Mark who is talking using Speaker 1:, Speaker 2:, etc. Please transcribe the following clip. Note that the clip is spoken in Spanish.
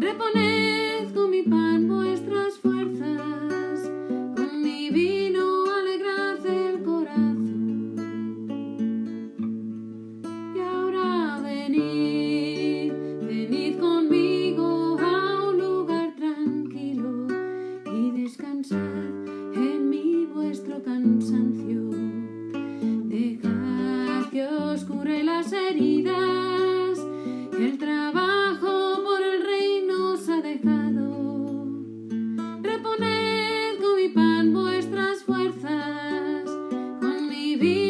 Speaker 1: Reponed con mi pan vuestras fuerzas, con mi vino alegrad el corazón. Y ahora venid, venid conmigo a un lugar tranquilo y descansad en mí vuestro cansancio. Dejad que os cure las heridas. baby.